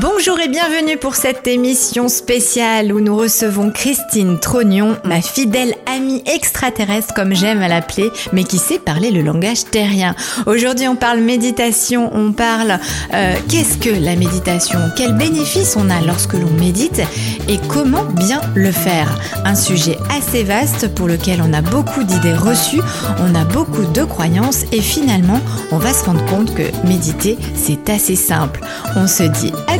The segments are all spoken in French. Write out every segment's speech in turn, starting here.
Bonjour et bienvenue pour cette émission spéciale où nous recevons Christine Trognon, ma fidèle amie extraterrestre comme j'aime à l'appeler, mais qui sait parler le langage terrien. Aujourd'hui on parle méditation, on parle euh, qu'est-ce que la méditation, quels bénéfices on a lorsque l'on médite? Et comment bien le faire? Un sujet assez vaste pour lequel on a beaucoup d'idées reçues, on a beaucoup de croyances et finalement on va se rendre compte que méditer c'est assez simple. On se dit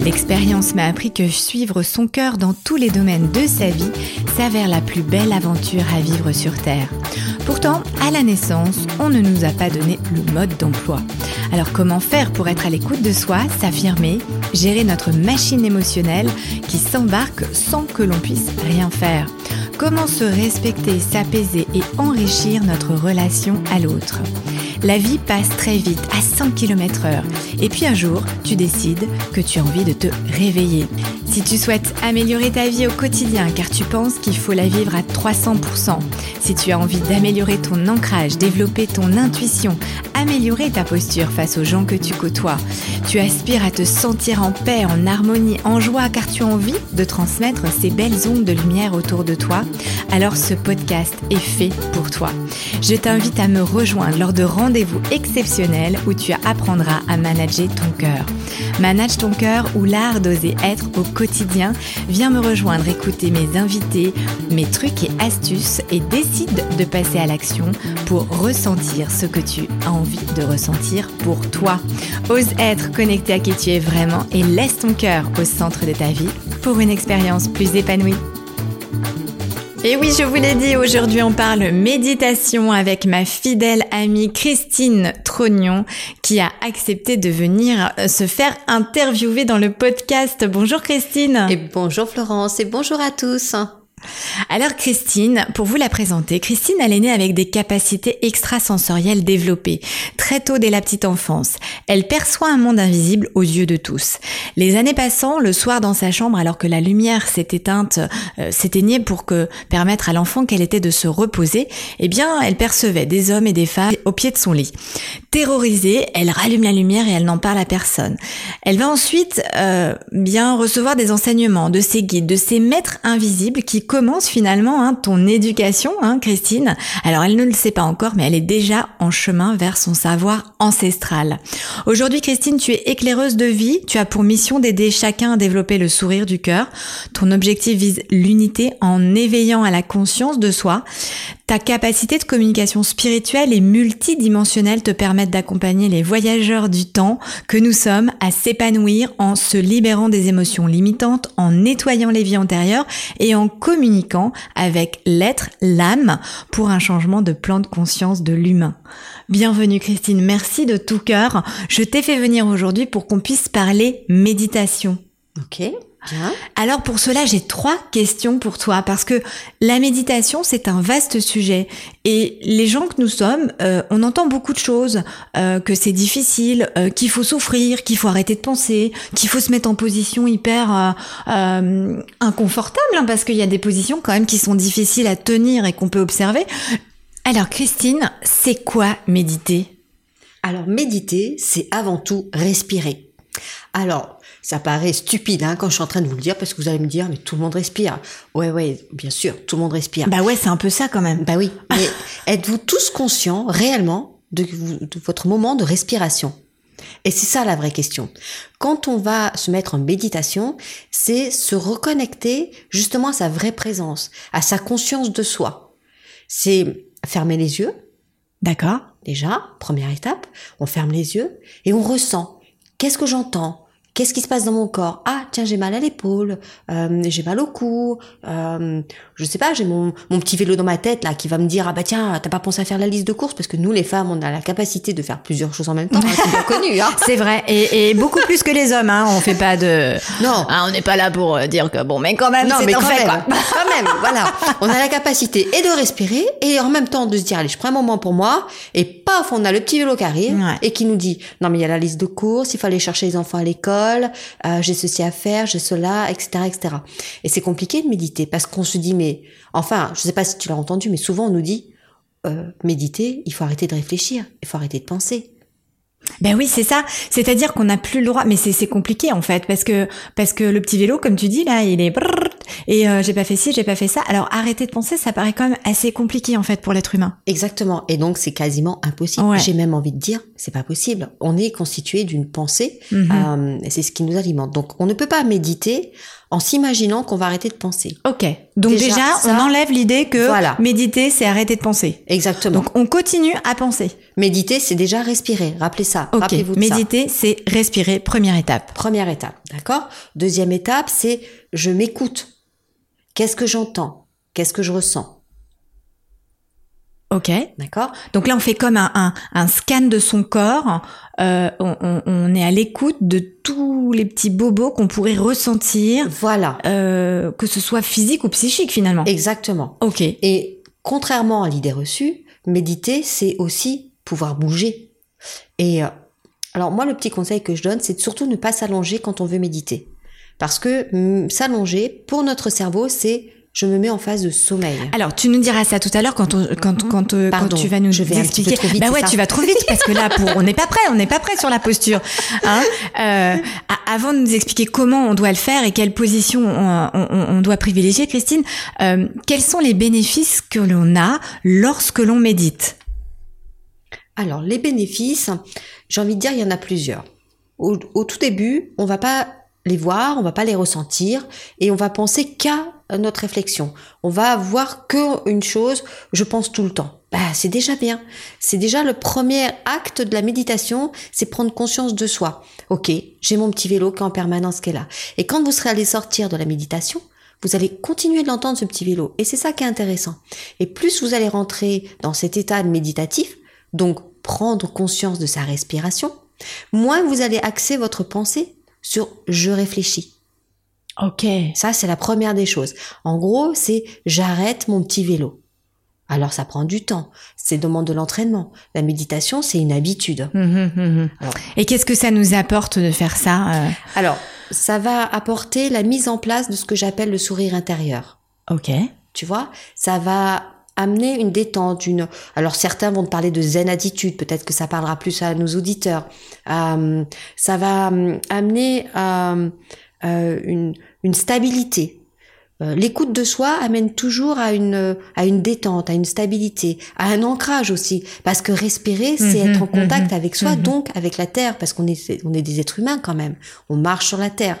L'expérience m'a appris que suivre son cœur dans tous les domaines de sa vie s'avère la plus belle aventure à vivre sur Terre. Pourtant, à la naissance, on ne nous a pas donné le mode d'emploi. Alors comment faire pour être à l'écoute de soi, s'affirmer, gérer notre machine émotionnelle qui s'embarque sans que l'on puisse rien faire? Comment se respecter, s'apaiser et enrichir notre relation à l'autre? La vie passe très vite, à 100 km heure. Et puis un jour, tu décides que tu as envie de te réveiller. Si tu souhaites améliorer ta vie au quotidien car tu penses qu'il faut la vivre à 300%, si tu as envie d'améliorer ton ancrage, développer ton intuition, améliorer ta posture face aux gens que tu côtoies, tu aspires à te sentir en paix, en harmonie, en joie car tu as envie de transmettre ces belles ondes de lumière autour de toi, alors ce podcast est fait pour toi. Je t'invite à me rejoindre lors de rendez-vous exceptionnels où tu apprendras à manager ton cœur. Manage ton cœur ou l'art d'oser être au quotidien. Viens me rejoindre, écouter mes invités, mes trucs et astuces et décide de passer à l'action pour ressentir ce que tu as envie de ressentir pour toi. Ose être connecté à qui tu es vraiment et laisse ton cœur au centre de ta vie pour une expérience plus épanouie. Et oui, je vous l'ai dit, aujourd'hui on parle méditation avec ma fidèle amie Christine Trognon qui a accepté de venir euh, se faire interviewer dans le podcast. Bonjour Christine. Et bonjour Florence et bonjour à tous. Alors Christine, pour vous la présenter, Christine elle est née avec des capacités extrasensorielles développées très tôt dès la petite enfance. Elle perçoit un monde invisible aux yeux de tous. Les années passant, le soir dans sa chambre, alors que la lumière s'est éteinte, euh, s'éteignait pour que permettre à l'enfant qu'elle était de se reposer, eh bien elle percevait des hommes et des femmes au pied de son lit. Terrorisée, elle rallume la lumière et elle n'en parle à personne. Elle va ensuite euh, bien recevoir des enseignements de ses guides, de ses maîtres invisibles qui commence finalement hein, ton éducation, hein, Christine. Alors elle ne le sait pas encore, mais elle est déjà en chemin vers son savoir ancestral. Aujourd'hui, Christine, tu es éclaireuse de vie. Tu as pour mission d'aider chacun à développer le sourire du cœur. Ton objectif vise l'unité en éveillant à la conscience de soi. Ta capacité de communication spirituelle et multidimensionnelle te permettent d'accompagner les voyageurs du temps que nous sommes à s'épanouir en se libérant des émotions limitantes, en nettoyant les vies antérieures et en communiquant avec l'être, l'âme, pour un changement de plan de conscience de l'humain. Bienvenue Christine, merci de tout cœur. Je t'ai fait venir aujourd'hui pour qu'on puisse parler méditation. Ok. Alors pour cela, j'ai trois questions pour toi parce que la méditation, c'est un vaste sujet et les gens que nous sommes, euh, on entend beaucoup de choses, euh, que c'est difficile, euh, qu'il faut souffrir, qu'il faut arrêter de penser, qu'il faut se mettre en position hyper inconfortable hein, parce qu'il y a des positions quand même qui sont difficiles à tenir et qu'on peut observer. Alors Christine, c'est quoi méditer? Alors méditer, c'est avant tout respirer. Alors, ça paraît stupide hein, quand je suis en train de vous le dire parce que vous allez me dire mais tout le monde respire. Ouais ouais, bien sûr, tout le monde respire. Bah ouais, c'est un peu ça quand même. Bah oui. Mais êtes-vous tous conscients réellement de, votre moment de respiration? Et c'est ça la vraie question. Quand on va se mettre en méditation, c'est se reconnecter justement à sa vraie présence, à sa conscience de soi. C'est fermer les yeux. D'accord. Déjà, première étape, on ferme les yeux et on ressent. Qu'est-ce que j'entends? Qu'est-ce qui se passe dans mon corps? Ah, tiens, j'ai mal à l'épaule, euh, j'ai mal au cou, euh, je sais pas, j'ai mon, mon petit vélo dans ma tête là qui va me dire ah bah tiens, t'as pas pensé à faire la liste de courses? Parce que nous les femmes, on a la capacité de faire plusieurs choses en même temps, hein, c'est bien connu. Hein C'est vrai, et, et beaucoup plus que les hommes. Hein. On fait pas de. Non. Ah, on n'est pas là pour euh, dire que bon, mais quand même, non, mais en quand fait, même, quoi. quand même, voilà. On a la capacité et de respirer et en même temps de se dire allez, je prends un moment pour moi et paf, on a le petit vélo qui arrive Ouais. et qui nous dit non mais il y a la liste de courses, il faut aller chercher les enfants à l'école, euh, j'ai ceci à faire, j'ai cela, etc., etc. Et c'est compliqué de méditer parce qu'on se dit mais enfin, je sais pas si tu l'as entendu, mais souvent on nous dit euh, méditer, il faut arrêter de réfléchir, il faut arrêter de penser. Ben oui, c'est ça. C'est-à-dire qu'on n'a plus le droit. Mais c'est compliqué en fait parce que parce que le petit vélo, comme tu dis là, il est et euh, j'ai pas fait ci, j'ai pas fait ça. Alors arrêter de penser, ça paraît quand même assez compliqué en fait pour l'être humain. Exactement. Et donc, c'est quasiment impossible. Ouais. J'ai même envie de dire, c'est pas possible. On est constitué d'une pensée, Mhm. euh, c'est ce qui nous alimente. Donc, on ne peut pas méditer en s'imaginant qu'on va arrêter de penser. Ok. Donc déjà, Déjà, on enlève l'idée que Voilà. méditer, c'est arrêter de penser. Exactement. Donc on continue à penser. Méditer, c'est déjà respirer. Rappelez ça. Ok. Rappelez-vous de ça. Méditer, c'est respirer. Première étape. Première étape, d'accord? Deuxième étape, c'est je m'écoute. Qu'est-ce que j'entends? Qu'est-ce que je ressens? Ok. D'accord? Donc là, on fait comme un, un, un scan de son corps. Euh, on est à l'écoute de tous les petits bobos qu'on pourrait ressentir, Voilà, euh, que ce soit physique ou psychique finalement. exactement. Ok. Et contrairement à l'idée reçue, méditer, c'est aussi pouvoir bouger. Et euh, alors moi, le petit conseil que je donne, c'est de surtout ne pas s'allonger quand on veut méditer. Parce que mm, s'allonger, pour notre cerveau, c'est je me mets en phase de sommeil. Alors, tu nous diras ça tout à l'heure quand on, quand quand euh, quand Pardon, tu vas nous je vais un petit peu expliquer. trop vite, bah ouais, ça tu vas trop vite parce que là, pour on n'est pas prêt, on n'est pas prêt sur la posture. Hein Euh, avant de nous expliquer comment on doit le faire et quelle position on, on- on doit privilégier, Christine, euh, quels sont les bénéfices que l'on a lorsque l'on médite? Alors, les bénéfices, j'ai envie de dire, il y en a plusieurs. Au, tout début, on va pas les voir, on va pas les ressentir, et on va penser qu'à notre réflexion. On va voir que une chose, je pense tout le temps. Bah, c'est déjà bien. C'est déjà le premier acte de la méditation, c'est prendre conscience de soi. Ok, j'ai mon petit vélo qui est en permanence qui est là. Et quand vous serez allé sortir de la méditation, vous allez continuer de l'entendre ce petit vélo. Et c'est ça qui est intéressant. Et plus vous allez rentrer dans cet état méditatif, donc prendre conscience de sa respiration, moins vous allez axer votre pensée sur je réfléchis. Ok. Ça, c'est la première des choses. En gros, c'est j'arrête mon petit vélo. Alors, ça prend du temps. C'est demande de l'entraînement. La méditation, c'est une habitude. Mhm, mhm. Alors- Et qu'est-ce que ça nous apporte de faire ça euh? Alors, ça va apporter la mise en place de ce que j'appelle le sourire intérieur. Ok. Tu vois, ça va amener une détente, une. Alors certains vont te parler de zen attitude, peut-être que ça parlera plus à nos auditeurs. Euh, ça va euh, amener euh, euh, une, une stabilité. Euh, L'écoute de soi amène toujours à une à une détente, à une stabilité, à un ancrage aussi, parce que respirer, c'est Mhm, être en contact mhm, avec soi, mhm. donc avec la terre, parce qu'on est on est des êtres humains quand même. On marche sur la terre.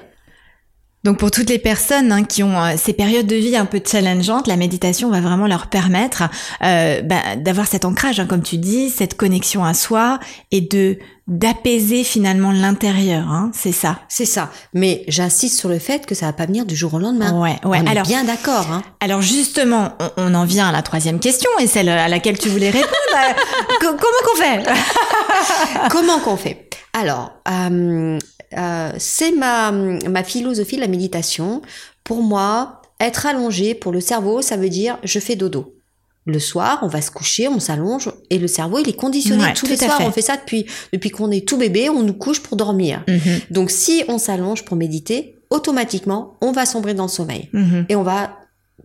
Donc pour toutes les personnes hein, qui ont euh, ces périodes de vie un peu challengeantes, la méditation va vraiment leur permettre euh, bah, d'avoir cet ancrage, hein, comme tu dis, cette connexion à soi et de d'apaiser finalement l'intérieur. Hein, c'est ça. C'est ça. Mais j'insiste sur le fait que ça va pas venir du jour au lendemain. Ouais, ouais. On est Alors, bien d'accord. Hein. alors justement, on, on en vient à la troisième question et celle à laquelle tu voulais répondre. Euh, co- comment qu'on fait? Comment qu'on fait? Alors, euh, euh, c'est ma, ma philosophie de la méditation. Pour moi, être allongé pour le cerveau, ça veut dire je fais dodo. Le soir, on va se coucher, on s'allonge et le cerveau, il est conditionné. Ouais, Tous les soirs, fait. on fait ça depuis, depuis qu'on est tout bébé, on nous couche pour dormir. Mhm, Donc, si on s'allonge pour méditer, automatiquement, on va sombrer dans le sommeil mhm, et on va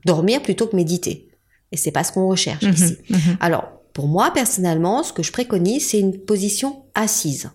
dormir plutôt que méditer. Et c'est pas ce qu'on recherche mhm, ici. Alors, pour moi, personnellement, ce que je préconise, c'est une position assise.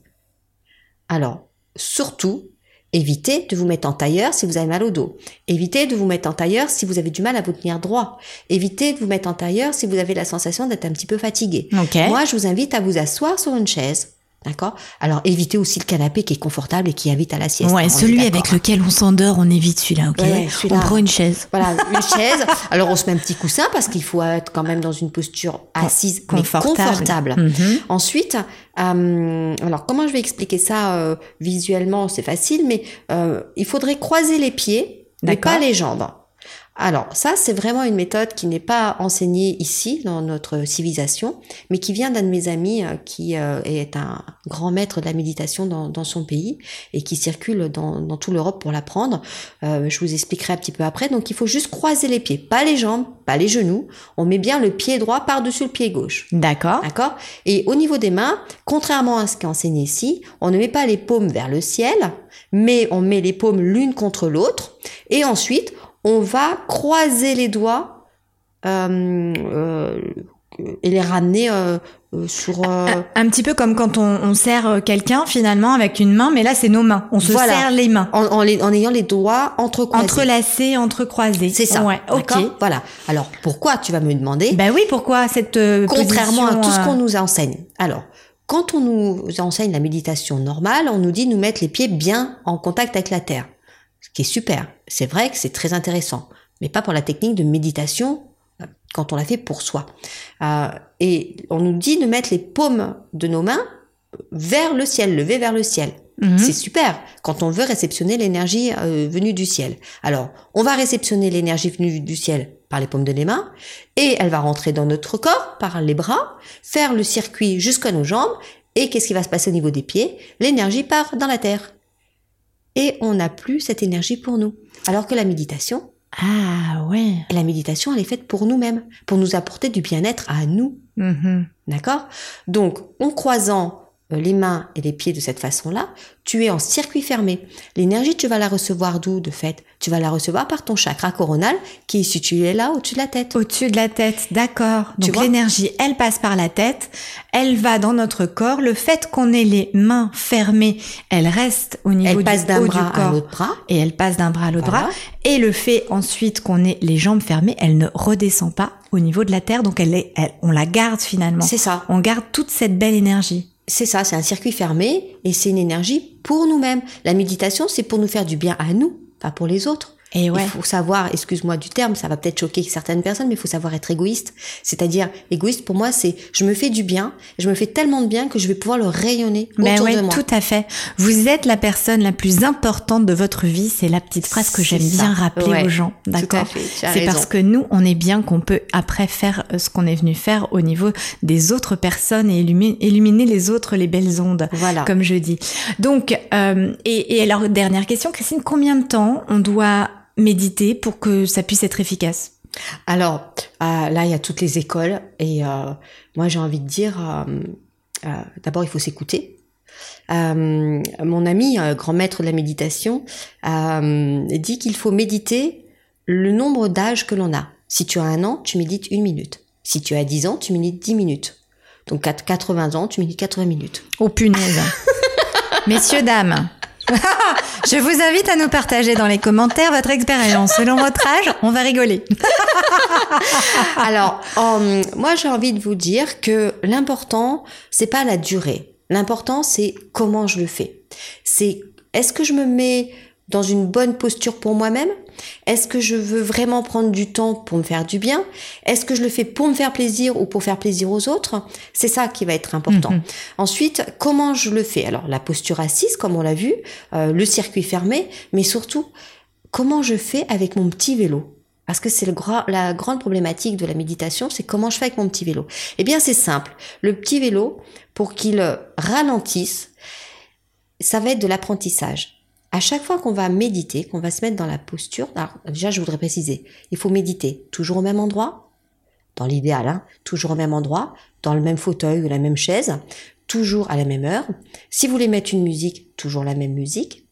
Alors, surtout, évitez de vous mettre en tailleur si vous avez mal au dos. Évitez de vous mettre en tailleur si vous avez du mal à vous tenir droit. Évitez de vous mettre en tailleur si vous avez la sensation d'être un petit peu fatigué. Moi, je vous invite à vous asseoir sur une chaise, D'accord? Alors évitez aussi le canapé qui est confortable et qui invite à la sieste. Ouais, est celui avec lequel on s'endort, on évite celui-là, ok? Ouais. On prend une chaise. Voilà, une chaise. Alors on se met un petit coussin parce qu'il faut être quand même dans une posture assise, mais confortable. confortable. Mhm. Ensuite, euh, alors comment je vais expliquer ça euh, visuellement? C'est facile, mais euh, il faudrait croiser les pieds, mais pas les jambes. Alors ça, c'est vraiment une méthode qui n'est pas enseignée ici dans notre civilisation, mais qui vient d'un de mes amis euh, qui euh, est un grand maître de la méditation dans, dans son pays et qui circule dans, dans toute l'Europe pour l'apprendre. Euh, je vous expliquerai un petit peu après. Donc il faut juste croiser les pieds, pas les jambes, pas les genoux. On met bien le pied droit par-dessus le pied gauche. D'accord. D'accord? Et au niveau des mains, contrairement à ce qui est enseigné ici, on ne met pas les paumes vers le ciel, mais on met les paumes l'une contre l'autre. Et ensuite, on va croiser les doigts euh, euh, et les ramener euh, sur... Un, un petit peu comme quand on, on serre quelqu'un finalement avec une main, mais là c'est nos mains. On se Voilà. serre les mains. en, en les- en ayant les doigts entrecroisés. Entrelacés, entrecroisés. C'est ça. Ouais, ok. Voilà. Alors, pourquoi tu vas me demander? Ben oui, pourquoi cette Contrairement à tout ce qu'on nous enseigne. Alors, quand on nous enseigne la méditation normale, on nous dit de nous mettre les pieds bien en contact avec la terre. Ce qui est super. C'est vrai que c'est très intéressant. Mais pas pour la technique de méditation euh, quand on la fait pour soi. Euh, et on nous dit de mettre les paumes de nos mains vers le ciel, levées vers le ciel. mhm. C'est super quand on veut réceptionner l'énergie euh, venue du ciel. Alors, on va réceptionner l'énergie venue du ciel par les paumes de les mains et elle va rentrer dans notre corps par les bras, faire le circuit jusqu'à nos jambes et qu'est-ce qui va se passer au niveau des pieds? L'énergie part dans la terre. Et on n'a plus cette énergie pour nous. Alors que la méditation, Ah ouais. la méditation, elle est faite pour nous-mêmes, pour nous apporter du bien-être à nous. Mhm. D'accord? Donc, en croisant les mains et les pieds de cette façon-là, tu es en circuit fermé. L'énergie, tu vas la recevoir d'où, de fait? Tu vas la recevoir par ton chakra coronal qui est situé là, au-dessus de la tête. Au-dessus de la tête, d'accord. Donc l'énergie, elle passe par la tête, elle va dans notre corps. Le fait qu'on ait les mains fermées, elle reste au niveau Elle passe du d'un haut bras du à corps. l'autre bras. Et elle passe d'un bras à l'autre Voilà. bras. Et le fait ensuite qu'on ait les jambes fermées, elle ne redescend pas au niveau de la terre. Donc elle est, elle- on la garde finalement. C'est ça. On garde toute cette belle énergie. C'est ça, c'est un circuit fermé et c'est une énergie pour nous-mêmes. La méditation, c'est pour nous faire du bien à nous, pas pour les autres. Et ouais. Il faut savoir, excuse-moi du terme, ça va peut-être choquer certaines personnes, mais il faut savoir être égoïste. C'est-à-dire, égoïste pour moi, c'est je me fais du bien, je me fais tellement de bien que je vais pouvoir le rayonner Ben autour ouais, de moi. tout à fait. Vous êtes la personne la plus importante de votre vie. C'est la petite phrase que j'aime bien rappeler Ouais, aux gens. D'accord. C'est parce que nous, on est bien qu'on peut après faire euh, ce qu'on est venu faire au niveau des autres personnes et illuminer, illuminer les autres, les belles ondes. Voilà. Comme je dis. Donc, euh, et, et alors, dernière question, Christine, combien de temps on doit méditer pour que ça puisse être efficace Alors, euh, là, il y a toutes les écoles et euh, moi, j'ai envie de dire, euh, d'abord, il faut s'écouter. Mon ami, grand maître de la méditation, dit qu'il faut méditer le nombre d'âges que l'on a. Si tu as un an, tu médites une minute. Si tu as 10 ans, tu médites 10 minutes. Donc, à 80 ans, tu médites 80 minutes. Oh punaise. Messieurs, dames, je vous invite à nous partager dans les commentaires votre expérience. Selon votre âge, on va rigoler. Alors, euh, moi, j'ai envie de vous dire que l'important, c'est pas la durée. L'important, c'est comment je le fais. C'est est-ce que je me mets dans une bonne posture pour moi-même Est-ce que je veux vraiment prendre du temps pour me faire du bien Est-ce que je le fais pour me faire plaisir ou pour faire plaisir aux autres C'est ça qui va être important. Mhm. Ensuite, comment je le fais? Alors, la posture assise, comme on l'a vu, euh, le circuit fermé, mais surtout, comment je fais avec mon petit vélo? Parce que c'est le gra- la grande problématique de la méditation, c'est comment je fais avec mon petit vélo. Eh bien, c'est simple. Le petit vélo, pour qu'il ralentisse, ça va être de l'apprentissage. À chaque fois qu'on va méditer, qu'on va se mettre dans la posture, alors déjà, je voudrais préciser, il faut méditer toujours au même endroit, dans l'idéal, hein, toujours au même endroit, dans le même fauteuil ou la même chaise, toujours à la même heure. Si vous voulez mettre une musique, toujours la même musique.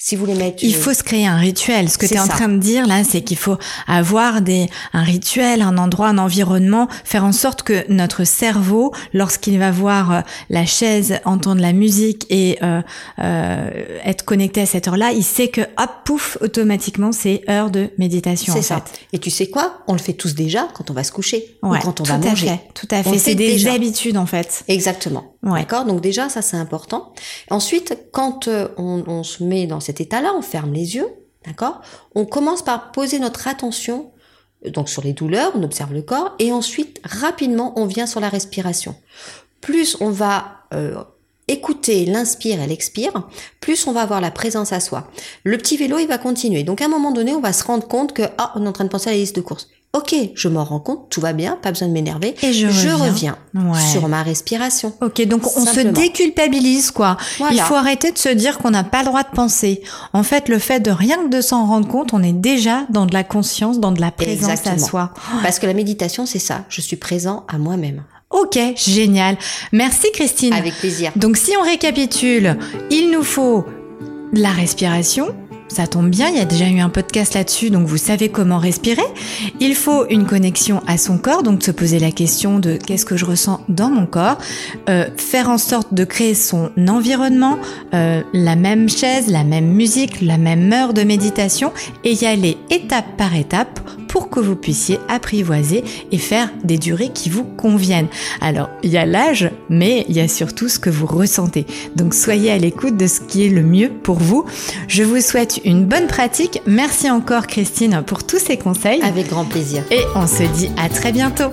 Si vous Il faut se créer un rituel. Ce que tu es en train de dire là, c'est qu'il faut avoir des, un rituel, un endroit, un environnement, faire en sorte que notre cerveau, lorsqu'il va voir euh, la chaise, entendre la musique et euh, euh, être connecté à cette heure-là, il sait que hop, pouf, automatiquement, c'est heure de méditation. C'est ça. fait. Et tu sais quoi? On le fait tous déjà quand on va se coucher Ouais, ou quand on va manger. fait, tout à fait. C'est des déjà. habitudes en fait. Exactement. D'accord? Donc déjà, ça c'est important. Ensuite, quand euh, on, on se met dans cet état-là, on ferme les yeux, d'accord? On commence par poser notre attention euh, donc sur les douleurs, on observe le corps, et ensuite rapidement on vient sur la respiration. Plus on va euh, écouter l'inspire et l'expire, plus on va avoir la présence à soi. Le petit vélo, il va continuer. Donc à un moment donné, on va se rendre compte que ah, on est en train de penser à la liste de courses. Ok, je m'en rends compte, tout va bien, pas besoin de m'énerver. Et je reviens, Ouais. sur ma respiration. Ok, donc on se déculpabilise, quoi. Voilà. Il faut arrêter de se dire qu'on n'a pas le droit de penser. En fait, le fait de rien que de s'en rendre compte, on est déjà dans de la conscience, dans de la présence Exactement. à soi. Parce que la méditation, c'est ça. Je suis présent à moi-même. Ok, génial. Merci Christine. Avec plaisir. Donc si on récapitule, il nous faut la respiration. Ça tombe bien, il y a déjà eu un podcast là-dessus, donc vous savez comment respirer. Il faut une connexion à son corps, donc se poser la question de qu'est-ce que je ressens dans mon corps, Euh, faire en sorte de créer son environnement, euh, la même chaise, la même musique, la même heure de méditation, et y aller étape par étape pour que vous puissiez apprivoiser et faire des durées qui vous conviennent. Alors, il y a l'âge, mais il y a surtout ce que vous ressentez. Donc, soyez à l'écoute de ce qui est le mieux pour vous. Je vous souhaite une bonne pratique. Merci encore, Christine, pour tous ces conseils. Avec grand plaisir. Et on se dit à très bientôt.